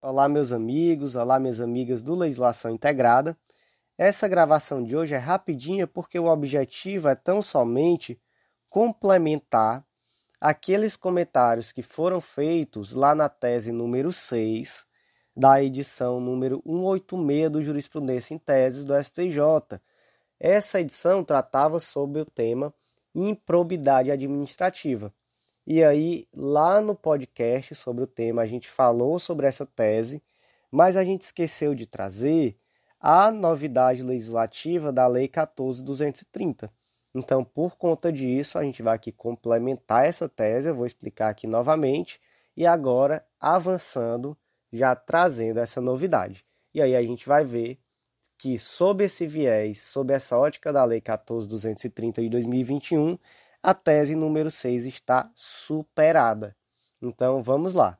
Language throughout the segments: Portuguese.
Olá, meus amigos, olá, minhas amigas do Legislação Integrada. Essa gravação de hoje é rapidinha porque o objetivo é tão somente complementar aqueles comentários que foram feitos lá na tese número 6 da edição número 186 do Jurisprudência em Teses do STJ. Essa edição tratava sobre o tema improbidade administrativa. E aí, lá no podcast sobre o tema, a gente falou sobre essa tese, mas a gente esqueceu de trazer a novidade legislativa da Lei 14230. Então, por conta disso, a gente vai aqui complementar essa tese, eu vou explicar aqui novamente, e agora avançando, já trazendo essa novidade. E aí a gente vai ver que, sob esse viés, sob essa ótica da Lei 14230 de 2021, a tese número 6 está superada. Então vamos lá.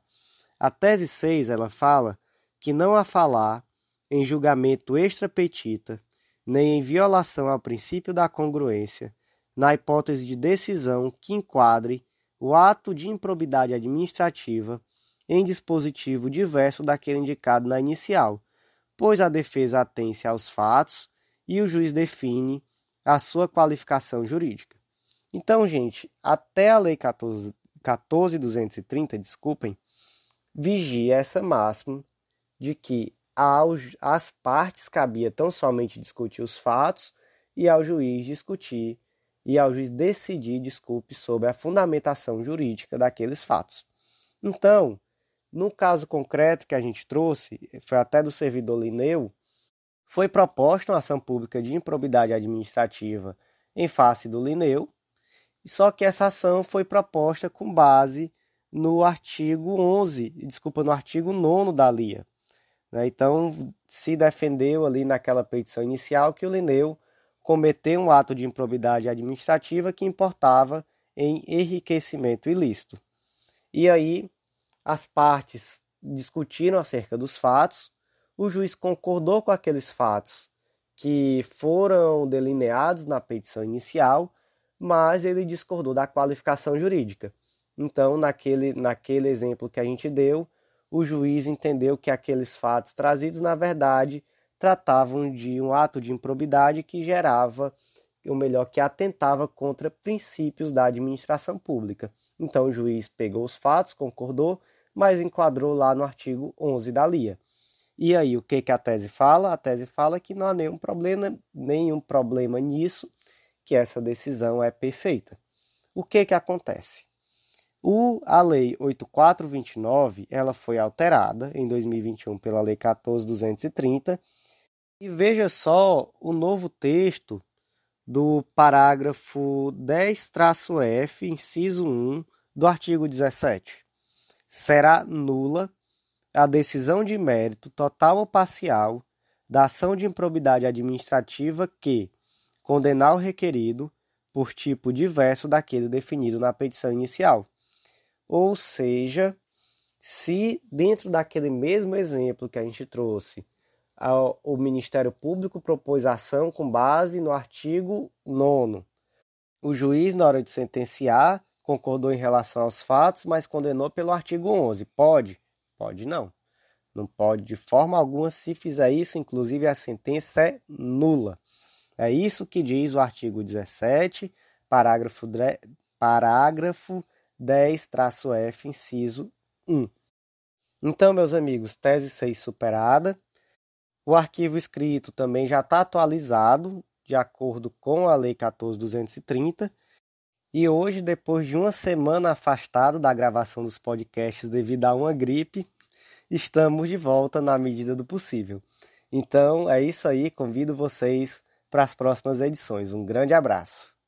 A tese 6 ela fala que não há falar em julgamento extrapetita, nem em violação ao princípio da congruência, na hipótese de decisão que enquadre o ato de improbidade administrativa em dispositivo diverso daquele indicado na inicial, pois a defesa atém-se aos fatos e o juiz define a sua qualificação jurídica. Então, gente, até a Lei 14, 14.230, desculpem, vigia essa máxima de que às partes cabia tão somente discutir os fatos e ao juiz discutir e ao juiz decidir, desculpe, sobre a fundamentação jurídica daqueles fatos. Então, no caso concreto que a gente trouxe, foi até do servidor Lineu, foi proposta uma ação pública de improbidade administrativa em face do Lineu, só que essa ação foi proposta com base no artigo 11, desculpa, no artigo 9 da LIA. Né? Então, se defendeu ali naquela petição inicial que o Lineu cometeu um ato de improbidade administrativa que importava em enriquecimento ilícito. E aí, as partes discutiram acerca dos fatos, o juiz concordou com aqueles fatos que foram delineados na petição inicial mas ele discordou da qualificação jurídica. Então, naquele, naquele exemplo que a gente deu, o juiz entendeu que aqueles fatos trazidos, na verdade, tratavam de um ato de improbidade que gerava, ou melhor, que atentava contra princípios da administração pública. Então, o juiz pegou os fatos, concordou, mas enquadrou lá no artigo 11 da LIA. E aí, o que, que a tese fala? A tese fala que não há nenhum problema, nenhum problema nisso, que essa decisão é perfeita. O que que acontece? O, a Lei 8429 ela foi alterada em 2021 pela Lei 14230 e veja só o novo texto do parágrafo 10-F, inciso 1 do artigo 17. Será nula a decisão de mérito total ou parcial da ação de improbidade administrativa que, condenar o requerido por tipo diverso daquele definido na petição inicial. Ou seja, se dentro daquele mesmo exemplo que a gente trouxe, o Ministério Público propôs ação com base no artigo 9. O juiz, na hora de sentenciar, concordou em relação aos fatos, mas condenou pelo artigo 11. Pode? Pode não. Não pode de forma alguma. Se fizer isso, inclusive a sentença é nula. É isso que diz o artigo 17, parágrafo, parágrafo 10-F, inciso 1. Então, meus amigos, tese 6 superada. O arquivo escrito também já está atualizado, de acordo com a Lei 14230. E hoje, depois de uma semana afastado da gravação dos podcasts devido a uma gripe, estamos de volta na medida do possível. Então, é isso aí. Convido vocês para as próximas edições. Um grande abraço.